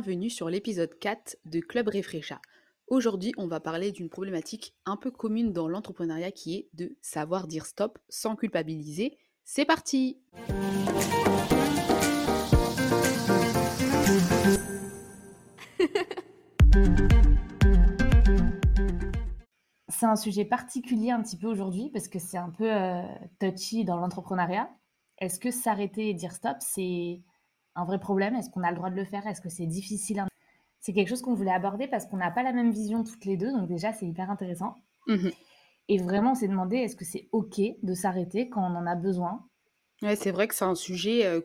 bienvenue sur l'épisode 4 de Club Refresha. Aujourd'hui, on va parler d'une problématique un peu commune dans l'entrepreneuriat qui est de savoir dire stop sans culpabiliser. C'est parti C'est un sujet particulier un petit peu aujourd'hui parce que c'est un peu euh, touchy dans l'entrepreneuriat. Est-ce que s'arrêter et dire stop, c'est un vrai problème? Est-ce qu'on a le droit de le faire? Est-ce que c'est difficile? C'est quelque chose qu'on voulait aborder parce qu'on n'a pas la même vision toutes les deux, donc déjà c'est hyper intéressant. Mmh Et vraiment, on s'est demandé est-ce que c'est OK de s'arrêter quand on en a besoin? Ouais, c'est vrai que c'est un sujet euh,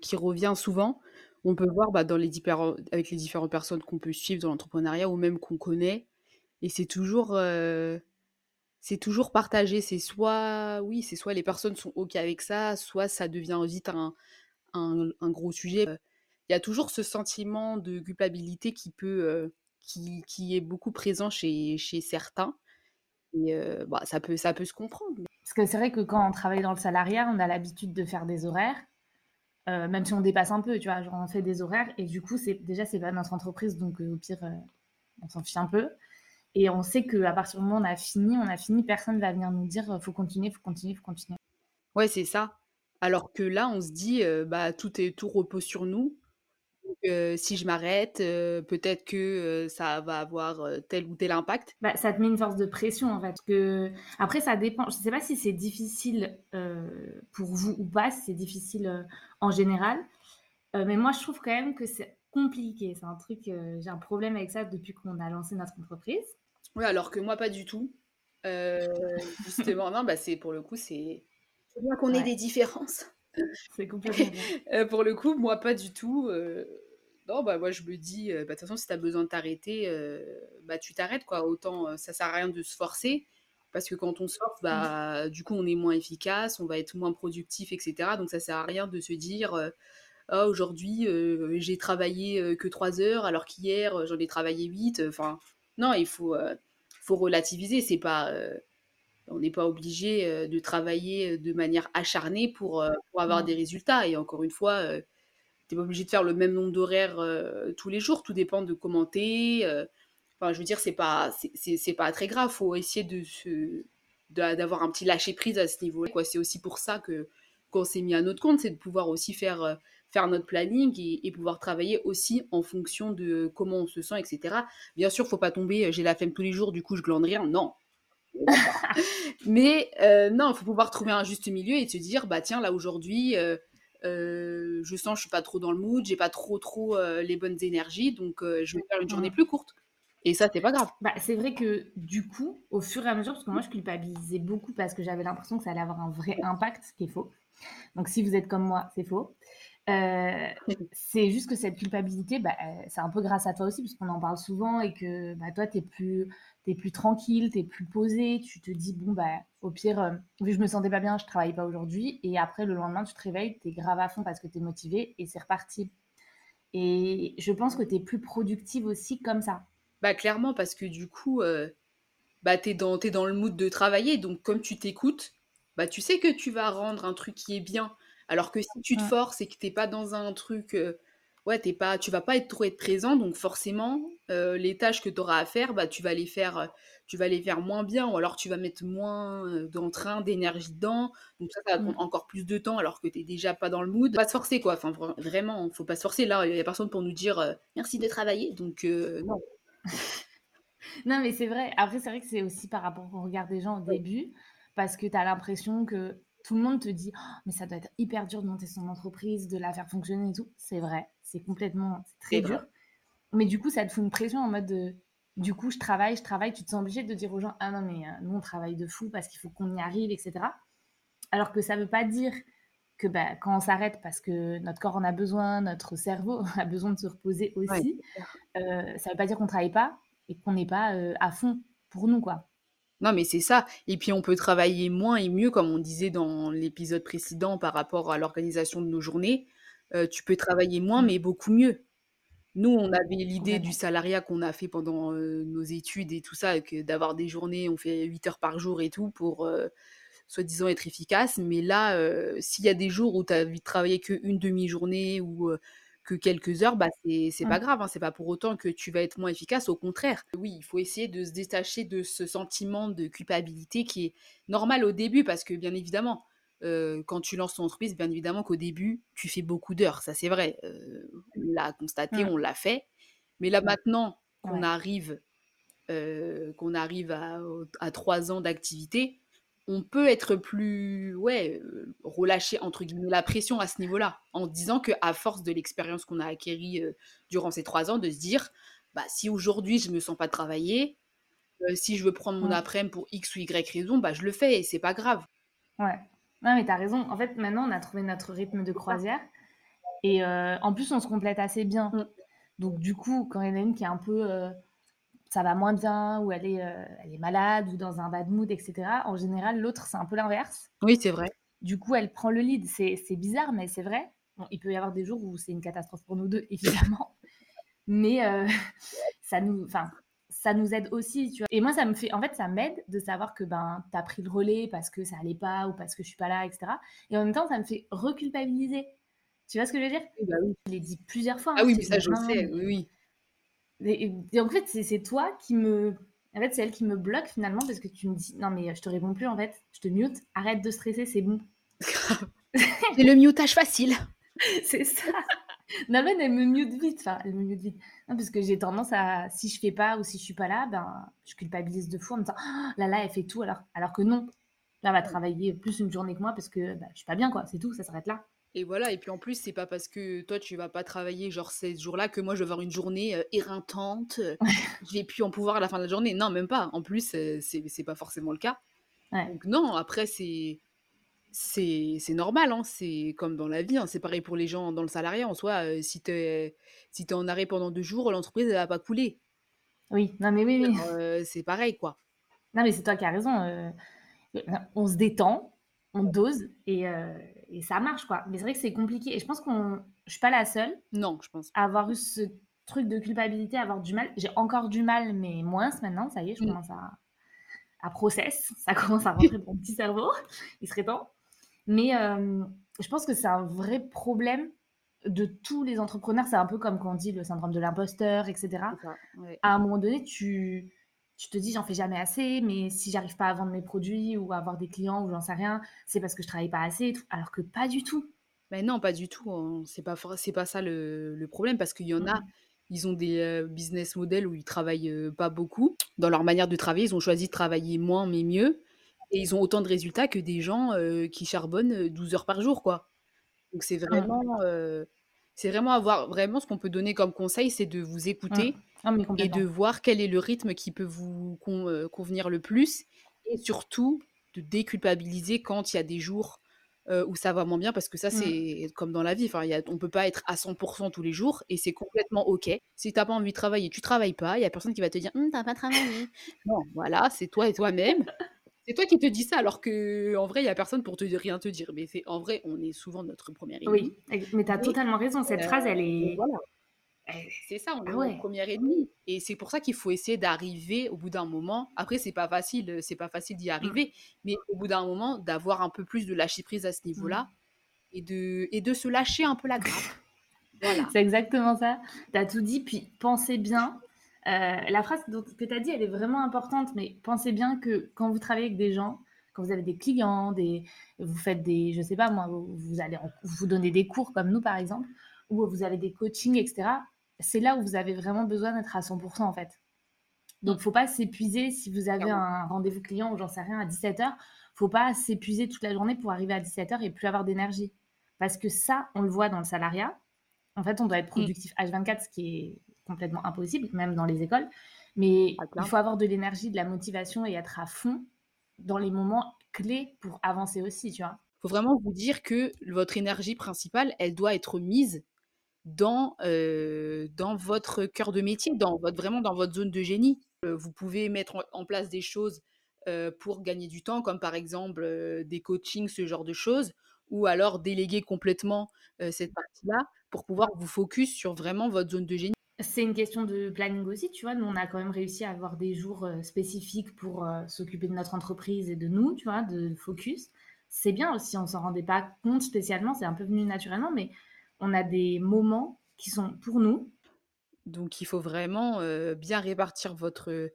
qui revient souvent. On peut voir bah, dans les différents, avec les différentes personnes qu'on peut suivre dans l'entrepreneuriat ou même qu'on connaît. Et c'est toujours, euh, c'est toujours partagé. C'est soit, oui, c'est soit les personnes sont OK avec ça, soit ça devient vite un, un, un gros sujet. Il y a toujours ce sentiment de culpabilité qui peut, qui, qui est beaucoup présent chez, chez certains. Et bah, ça peut, ça peut se comprendre. Parce que c'est vrai que quand on travaille dans le salariat, on a l'habitude de faire des horaires, euh, même si on dépasse un peu, tu vois, genre on fait des horaires, et du coup, c'est déjà, c'est pas notre entreprise, donc euh, au pire, euh, on s'en fiche un peu. Et on sait qu'à partir du moment où on a fini, on a fini, personne va venir nous dire faut continuer, faut continuer, faut continuer. Ouais, c'est ça. Alors que là, on se dit, bah, tout est, tout repose sur nous. Donc, si je m'arrête, peut-être que ça va avoir tel ou tel impact. Bah, ça te met une force de pression en fait. Que... Après, ça dépend. Je sais pas si c'est difficile pour vous ou pas, si c'est difficile en général. Mais moi, je trouve quand même que c'est compliqué. C'est un truc, j'ai un problème avec ça depuis qu'on a lancé notre entreprise. Ouais, alors que moi, pas du tout. Justement, non, bah, c'est pour le coup, c'est c'est bien qu'on ait Ouais. des différences. C'est complètement. Euh, pour le coup, moi, pas du tout. euh, non, bah, moi, je me dis, euh, bah, de toute façon, si tu as besoin de t'arrêter, bah, tu t'arrêtes, quoi. Autant, ça sert à rien de se forcer. Parce que quand on se force, bah, du coup, on est moins efficace, on va être moins productif, etc. Donc, ça sert à rien de se dire, ah, aujourd'hui, euh, j'ai travaillé euh, que 3 heures, alors qu'hier, euh, j'en ai travaillé 8. Enfin, non, il faut, faut relativiser. C'est pas, on n'est pas obligé de travailler de manière acharnée pour, pour avoir Mm. des résultats. Et encore une fois, tu n'es pas obligé de faire le même nombre d'horaires tous les jours. Tout dépend de comment t'es. euh. Enfin, je veux dire, c'est pas, c'est- pas très grave. faut essayer de d'avoir un petit lâcher-prise à ce niveau-là. quoi. C'est aussi pour ça que qu'on s'est mis à notre compte, c'est de pouvoir aussi faire, faire notre planning et, et pouvoir travailler aussi en fonction de comment on se sent, etc. Bien sûr, faut pas tomber, j'ai la flemme tous les jours, du coup je glande rien. Non, mais euh, non, il faut pouvoir trouver un juste milieu et se dire, bah tiens, là aujourd'hui, euh, euh, je sens que je suis pas trop dans le mood, j'ai pas trop trop les bonnes énergies, donc je vais faire une journée plus courte. Et ça, c'est pas grave. Bah, c'est vrai que du coup, au fur et à mesure, parce que moi je culpabilisais beaucoup parce que j'avais l'impression que ça allait avoir un vrai impact, ce qui est faux. Donc si vous êtes comme moi, c'est faux. Euh, c'est juste que cette culpabilité, bah, c'est un peu grâce à toi aussi, parce qu'on en parle souvent et que bah, toi, tu es plus, t'es plus tranquille, tu es plus posé. Tu te dis, bon, bah, au pire, euh, vu que je me sentais pas bien, je travaille pas aujourd'hui. Et après, le lendemain, tu te réveilles, tu es grave à fond parce que tu es motivé et c'est reparti. Et je pense que tu es plus productive aussi comme ça. Bah clairement, parce que du coup, euh, bah t'es dans, t'es dans le mood de travailler, donc comme tu t'écoutes, bah tu sais que tu vas rendre un truc qui est bien. Alors que si tu te forces et que t'es pas dans un truc, euh, ouais, t'es pas, tu vas pas être trop être présent, donc forcément, euh, les tâches que tu auras à faire, bah tu vas les faire, euh, tu vas les faire moins bien, ou alors tu vas mettre moins euh, d'entrain, d'énergie dedans, donc ça, ça va Mm. prendre encore plus de temps alors que t'es déjà pas dans le mood. Faut Pas se forcer quoi, enfin vra- vraiment, faut pas se forcer. Là, il y a personne pour nous dire euh, merci de travailler, donc euh, non. Non, mais c'est vrai. Après, c'est vrai que c'est aussi par rapport au regard des gens au début, parce que tu as l'impression que tout le monde te dit, Oh, mais ça doit être hyper dur de monter son entreprise, de la faire fonctionner et tout. C'est vrai, c'est complètement, très dur. vrai. Mais du coup, ça te fout une pression en mode de, du coup, je travaille, je travaille, tu te sens obligé de dire aux gens, ah non, mais euh, nous, on travaille de fou parce qu'il faut qu'on y arrive, etc. Alors que ça veut pas dire que bah, quand on s'arrête parce que notre corps en a besoin, notre cerveau a besoin de se reposer aussi, euh, ça veut pas dire qu'on travaille pas et qu'on n'est pas euh, à fond pour nous, quoi. Non, mais c'est ça. Et puis on peut travailler moins et mieux, comme on disait dans l'épisode précédent par rapport à l'organisation de nos journées. Euh, tu peux travailler moins, Mm. mais beaucoup mieux. Nous, on avait l'idée du salariat qu'on a fait pendant euh, nos études et tout ça, que d'avoir des journées, on fait 8 heures par jour et tout pour euh, soi-disant être efficace. Mais là, s'il y a des jours où tu as envie de travailler qu'une demi-journée ou que quelques heures, bah, c'est pas Mmh. grave, hein. C'est pas pour autant que tu vas être moins efficace, au contraire. Oui, il faut essayer de se détacher de ce sentiment de culpabilité qui est normal au début parce que bien évidemment, quand tu lances ton entreprise, bien évidemment qu'au début, tu fais beaucoup d'heures, ça c'est vrai. On l'a constaté, Mmh. on l'a fait. Mais là maintenant qu'on Ouais. arrive, qu'on arrive à à 3 ans d'activité, on peut être plus, ouais, heu, «relâcher» entre guillemets la pression à ce niveau-là. En disant qu'à force de l'expérience qu'on a acquérie, heu, durant ces 3 ans, de se dire: «Bah, si aujourd'hui je me sens pas travailler, heu, si je veux prendre mon aprèm pour X ou Y raison, bah, je le fais et c'est pas grave». Ouais. Non, mais tu as raison. En fait, maintenant, on a trouvé notre rythme de croisière et en plus, on se complète assez bien. Mmh. Donc du coup, quand il y en a une qui est un peu, ça va moins bien ou elle est, heu, elle est malade ou dans un bad mood et cetera, en général, l'autre, c'est un peu l'inverse. Oui, c'est vrai. Du coup, elle prend le lead. C'est bizarre, mais c'est vrai. Bon, il peut y avoir des jours où c'est une catastrophe pour nous 2, évidemment. Mais heu, ça nous enfin, ça nous aide aussi, tu vois? Et moi, ça me fait en fait, ça m'aide de savoir que, ben, tu as pris le relais parce que ça allait pas ou parce que je suis pas là et cetera et en même temps, ça me fait reculpabiliser. Tu vois ce que je veux dire? Bah, oui. Je l'ai dit plusieurs fois, Ah hein, oui, mais ça, je le «Non, sais, oui, mais» oui. Et et en fait, c'est toi qui me en fait, c'est elle qui me bloque finalement parce que tu me dis: «Non, mais je te réponds plus en fait, je te mute, arrête de stresser, c'est bon». C'est le mutage facile. C'est ça. Non, mais elle me mute vite, enfin, elle me mute vite. Non, parce que j'ai tendance à si je fais pas ou si je suis pas là, ben, je culpabilise de fou en me disant: «Oh là là, elle fait tout alors» alors que non. Là, elle va travailler plus une journée que moi parce que, bah, je suis pas bien quoi, c'est tout, ça s'arrête là. Et voilà et puis en plus, c'est pas parce que toi tu vas pas travailler genre ces jours-là que moi je vais avoir une journée, heu, éreintante, je vais plus en pouvoir à la fin de la journée. Non, même pas. En plus, heu, c'est pas forcément le cas. Ouais. Donc non, après c'est c'est normal, hein, c'est comme dans la vie, hein, c'est pareil pour les gens dans le salariat en soi, heu, si tu es si es en arrêt pendant 2 jours, l'entreprise elle va pas couler. Oui, non, mais oui, oui. Heu, c'est pareil quoi. Non, mais c'est toi qui as raison, on se détend, on dose et heu et ça marche quoi. Mais c'est vrai que c'est compliqué et je pense qu'on je suis pas la seule Non, je pense à avoir eu ce truc de culpabilité, à avoir du mal. J'ai encore du mal, mais moins maintenant, ça y est, je Mmh. commence à à process, ça commence à rentrer dans mon petit cerveau, il serait temps. Mais hem, je pense que c'est un vrai problème de tous les entrepreneurs. C'est un peu comme quand on dit le syndrome de l'imposteur et cetera. C'est ça, ouais. À un moment donné, tu tu te dis: «J'en fais jamais assez, mais si j'arrive pas à vendre mes produits ou à avoir des clients ou j'en sais rien, c'est parce que je travaille pas assez et tout», alors que pas du tout. Mais non, pas du tout, hein. C'est pas c'est pas ça le le problème parce qu'il y en Mmh a, ils ont des, heu, business models où ils travaillent, pas beaucoup. Dans leur manière de travailler, ils ont choisi de travailler moins mais mieux et ils ont autant de résultats que des gens, qui charbonnent, heu, 12 heures par jour, quoi. Donc c'est Mmh. vraiment, c'est vraiment avoir vraiment ce qu'on peut donner comme conseil, c'est de vous Mmh. Ah mais et de voir quel est le rythme qui peut vous con heu, convenir le plus et surtout de déculpabiliser quand il y a des jours, heu, où ça va moins bien parce que ça, Mmh. c'est comme dans la vie, enfin, y a on peut pas être à 100 % tous les jours et c'est complètement OK. Si tu as pas envie de travailler, tu travailles pas, il y a personne qui va te dire: «Mmh, tu as pas travaillé». Non, voilà, c'est toi et toi-même. C'est toi qui te dis ça alors qu'en vrai, il y a personne pour te rien te dire. Mais c'est en vrai, on est souvent notre 1er ennemi. Oui, mais tu as totalement raison, cette heu, phrase, elle est voilà. Eh, c'est ça, on est ah notre ouais. 1er ennemi et c'est pour ça qu'il faut essayer d'arriver au bout d'un moment après c'est pas facile, heu, c'est pas facile d'y Mmh. arriver, mais au bout d'un moment, d'avoir un peu plus de lâcher prise à ce Mmh. niveau-là et de et de se lâcher un peu la grappe. Voilà. C'est exactement ça. Tu as tout dit, puis pensez bien, heu, la phrase que tu as dit, elle est vraiment importante, mais pensez bien que quand vous travaillez avec des gens, quand vous avez des clients, des vous faites des je sais pas moi, vous vous allez en vous donnez des cours comme nous par exemple, ou vous avez des coachings et cetera, c'est là où vous avez vraiment besoin d'être à 100 % en fait. Donc faut pas s'épuiser si vous avez un rendez-vous client ou j'en sais rien à 17:00, faut pas s'épuiser toute la journée pour arriver à 17:00 et plus avoir d'énergie. Parce que ça, on le voit dans le salariat. En fait, on doit être Mmh. productif H24, ce qui est complètement impossible, même dans les écoles. Mais Ah il faut avoir de l'énergie, de la motivation et être à fond dans les moments clés pour avancer aussi, tu vois? Faut vraiment vous dire que votre énergie principale, elle doit être mise dans, votre cœur de métier, dans votre vraiment dans votre zone de génie. Vous pouvez mettre en place des choses, pour gagner du temps comme par exemple, des coachings, ce genre de choses ou alors déléguer complètement, cette partie-là pour pouvoir vous focus sur vraiment votre zone de génie. C'est une question de planning aussi, tu vois? Nous, on a quand même réussi à avoir des jours, spécifiques pour, s'occuper de notre entreprise et de nous, tu vois? De focus. C'est bien aussi, on s'en rendait pas compte spécialement, c'est un peu venu naturellement, mais on a des moments qui sont pour nous. Donc il faut vraiment, bien répartir votre,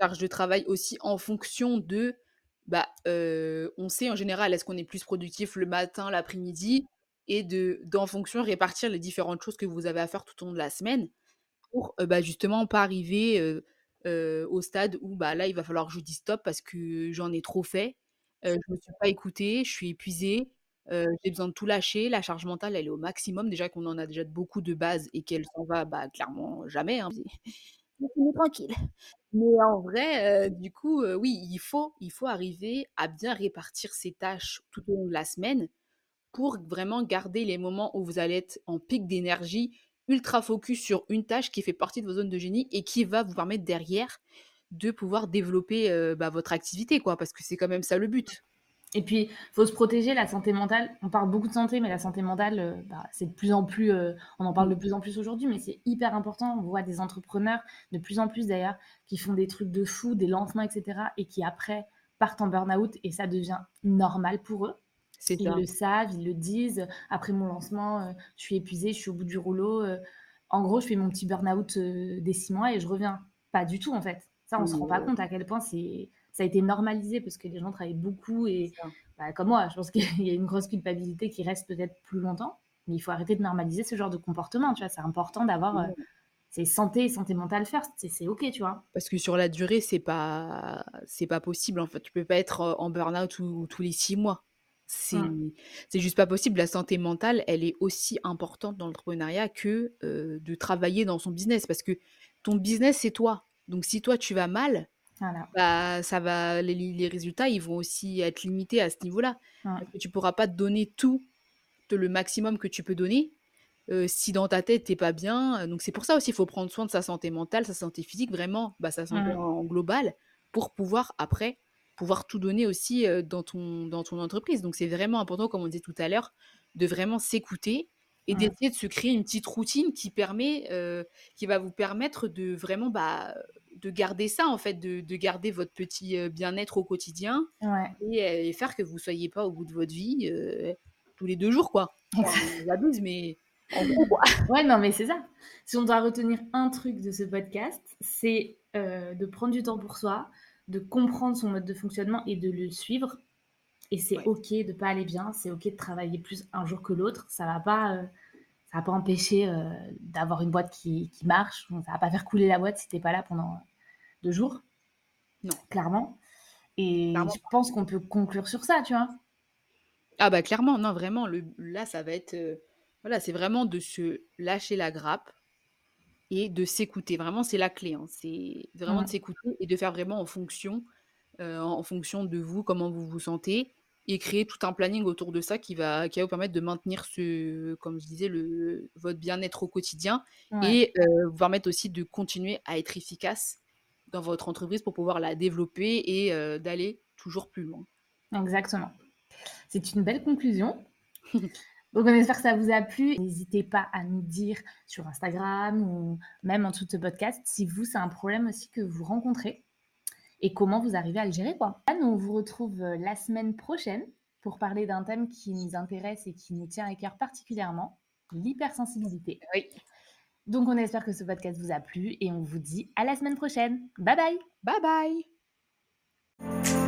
charge de travail aussi en fonction de, bah, on sait en général est-ce qu'on est plus productif le matin, l'après-midi et de d'en fonction répartir les différentes choses que vous avez à faire tout au long de la semaine pour, bah, justement pas arriver, au stade où, bah, là, il va falloir que je dise stop parce que j'en ai trop fait, je me suis pas écoutée, je suis épuisée, j'ai besoin de tout lâcher, la charge mentale, elle est au maximum. Déjà qu'on en a déjà beaucoup de base et qu'elle s'en va, bah, clairement jamais, hein, laissez-nous tranquille. Mais en vrai, du coup, oui, il faut il faut arriver à bien répartir ses tâches tout au long de la semaine pour vraiment garder les moments où vous allez être en pic d'énergie, ultra focus sur une tâche qui fait partie de vos zones de génie et qui va vous permettre derrière de pouvoir développer, bah, votre activité quoi, parce que c'est quand même ça le but. Et puis, faut se protéger, la santé mentale. On parle beaucoup de santé, mais la santé mentale, heu, bah, c'est de plus en plus, heu, on en parle de plus en plus aujourd'hui, mais c'est hyper important. On voit des entrepreneurs, de plus en plus d'ailleurs, qui font des trucs de fou, des lancements et cetera et qui après partent en burn-out et ça devient normal pour eux. C'est Ils ça. le savent, ils le disent: «Après mon lancement, heu, je suis épuisée, je suis au bout du rouleau, en gros, je fais mon petit burn-out, des 6 mois et je reviens». Pas du tout, en fait. Ça, on se rend pas Mmh, compte à quel point c'est ça a été normalisé parce que les gens travaillent beaucoup et bah, comme moi, je pense qu'il y a une grosse culpabilité qui reste peut-être plus longtemps, mais il faut arrêter de normaliser ce genre de comportement, tu vois? C'est important d'avoir, heu, c'est santé et santé mentale first, c'est OK, tu vois? Parce que sur la durée, c'est pas c'est pas possible, en fait. Tu peux pas être, heu, en burn-out tous les 6 mois. C'est Mmh. c'est juste pas possible. La santé mentale, elle est aussi importante dans l'entrepreneuriat que, heu, de travailler dans son business. Parce que ton business, c'est toi. Donc si toi, tu vas mal, Voilà. bah, ça va les les résultats, ils vont aussi être limités à ce niveau-là. Tu pourras pas te donner tout, te le maximum que tu peux donner, Heu, si dans ta tête tu es pas bien, donc c'est pour ça aussi, il faut prendre soin de sa santé mentale, sa santé physique, vraiment, bah, sa santé Mmh. en global, pour pouvoir après, pouvoir tout donner aussi, heu, dans ton dans ton entreprise. Donc c'est vraiment important, comme on disait tout à l'heure, de vraiment s'écouter et Mmh. d'essayer de se créer une petite routine qui permet, heu, qui va vous permettre de vraiment, bah, de garder ça en fait, de de garder votre petit, bien-être au quotidien Ouais. et faire que vous soyez pas au bout de votre vie, tous les 2 jours quoi. J'abuse mais. Ouais, non, mais c'est ça. Si on doit retenir un truc de ce podcast, c'est, de prendre du temps pour soi, de comprendre son mode de fonctionnement et de le suivre et c'est Ouais. OK de pas aller bien, c'est OK de travailler plus un jour que l'autre. Ça va pas, heu, ça va pas empêcher, d'avoir une boîte qui qui marche. Ça va pas faire couler la boîte si tu es pas là pendant 2 jours, Non, clairement et clairement je pense qu'on peut conclure sur ça, tu vois? Ah bah, clairement, non, vraiment, le là, ça va être, heu, voilà, c'est vraiment de se lâcher la grappe et de s'écouter. Vraiment, c'est la clé, hein. C'est vraiment de s'écouter et de faire vraiment en fonction, heu, en fonction de vous, comment vous vous sentez et créer tout un planning autour de ça qui va qui va vous permettre de maintenir ce comme je disais, le votre bien-être au quotidien Ouais, et heu, vous permettre aussi de continuer à être efficace dans votre entreprise pour pouvoir la développer et heu, d'aller toujours plus loin. exactement. C'est une belle conclusion. Donc on espère que ça vous a plu. N'hésitez pas à nous dire sur Instagram ou même en dessous de ce podcast si vous, c'est un problème aussi que vous rencontrez et comment vous arrivez à le gérer, quoi. Là, nous, on vous retrouve, heu, la semaine prochaine pour parler d'un thème qui nous intéresse et qui nous tient à cœur particulièrement, l'hypersensibilité. Oui. Donc on espère que ce podcast vous a plu et on vous dit à la semaine prochaine. Bye bye. Bye bye.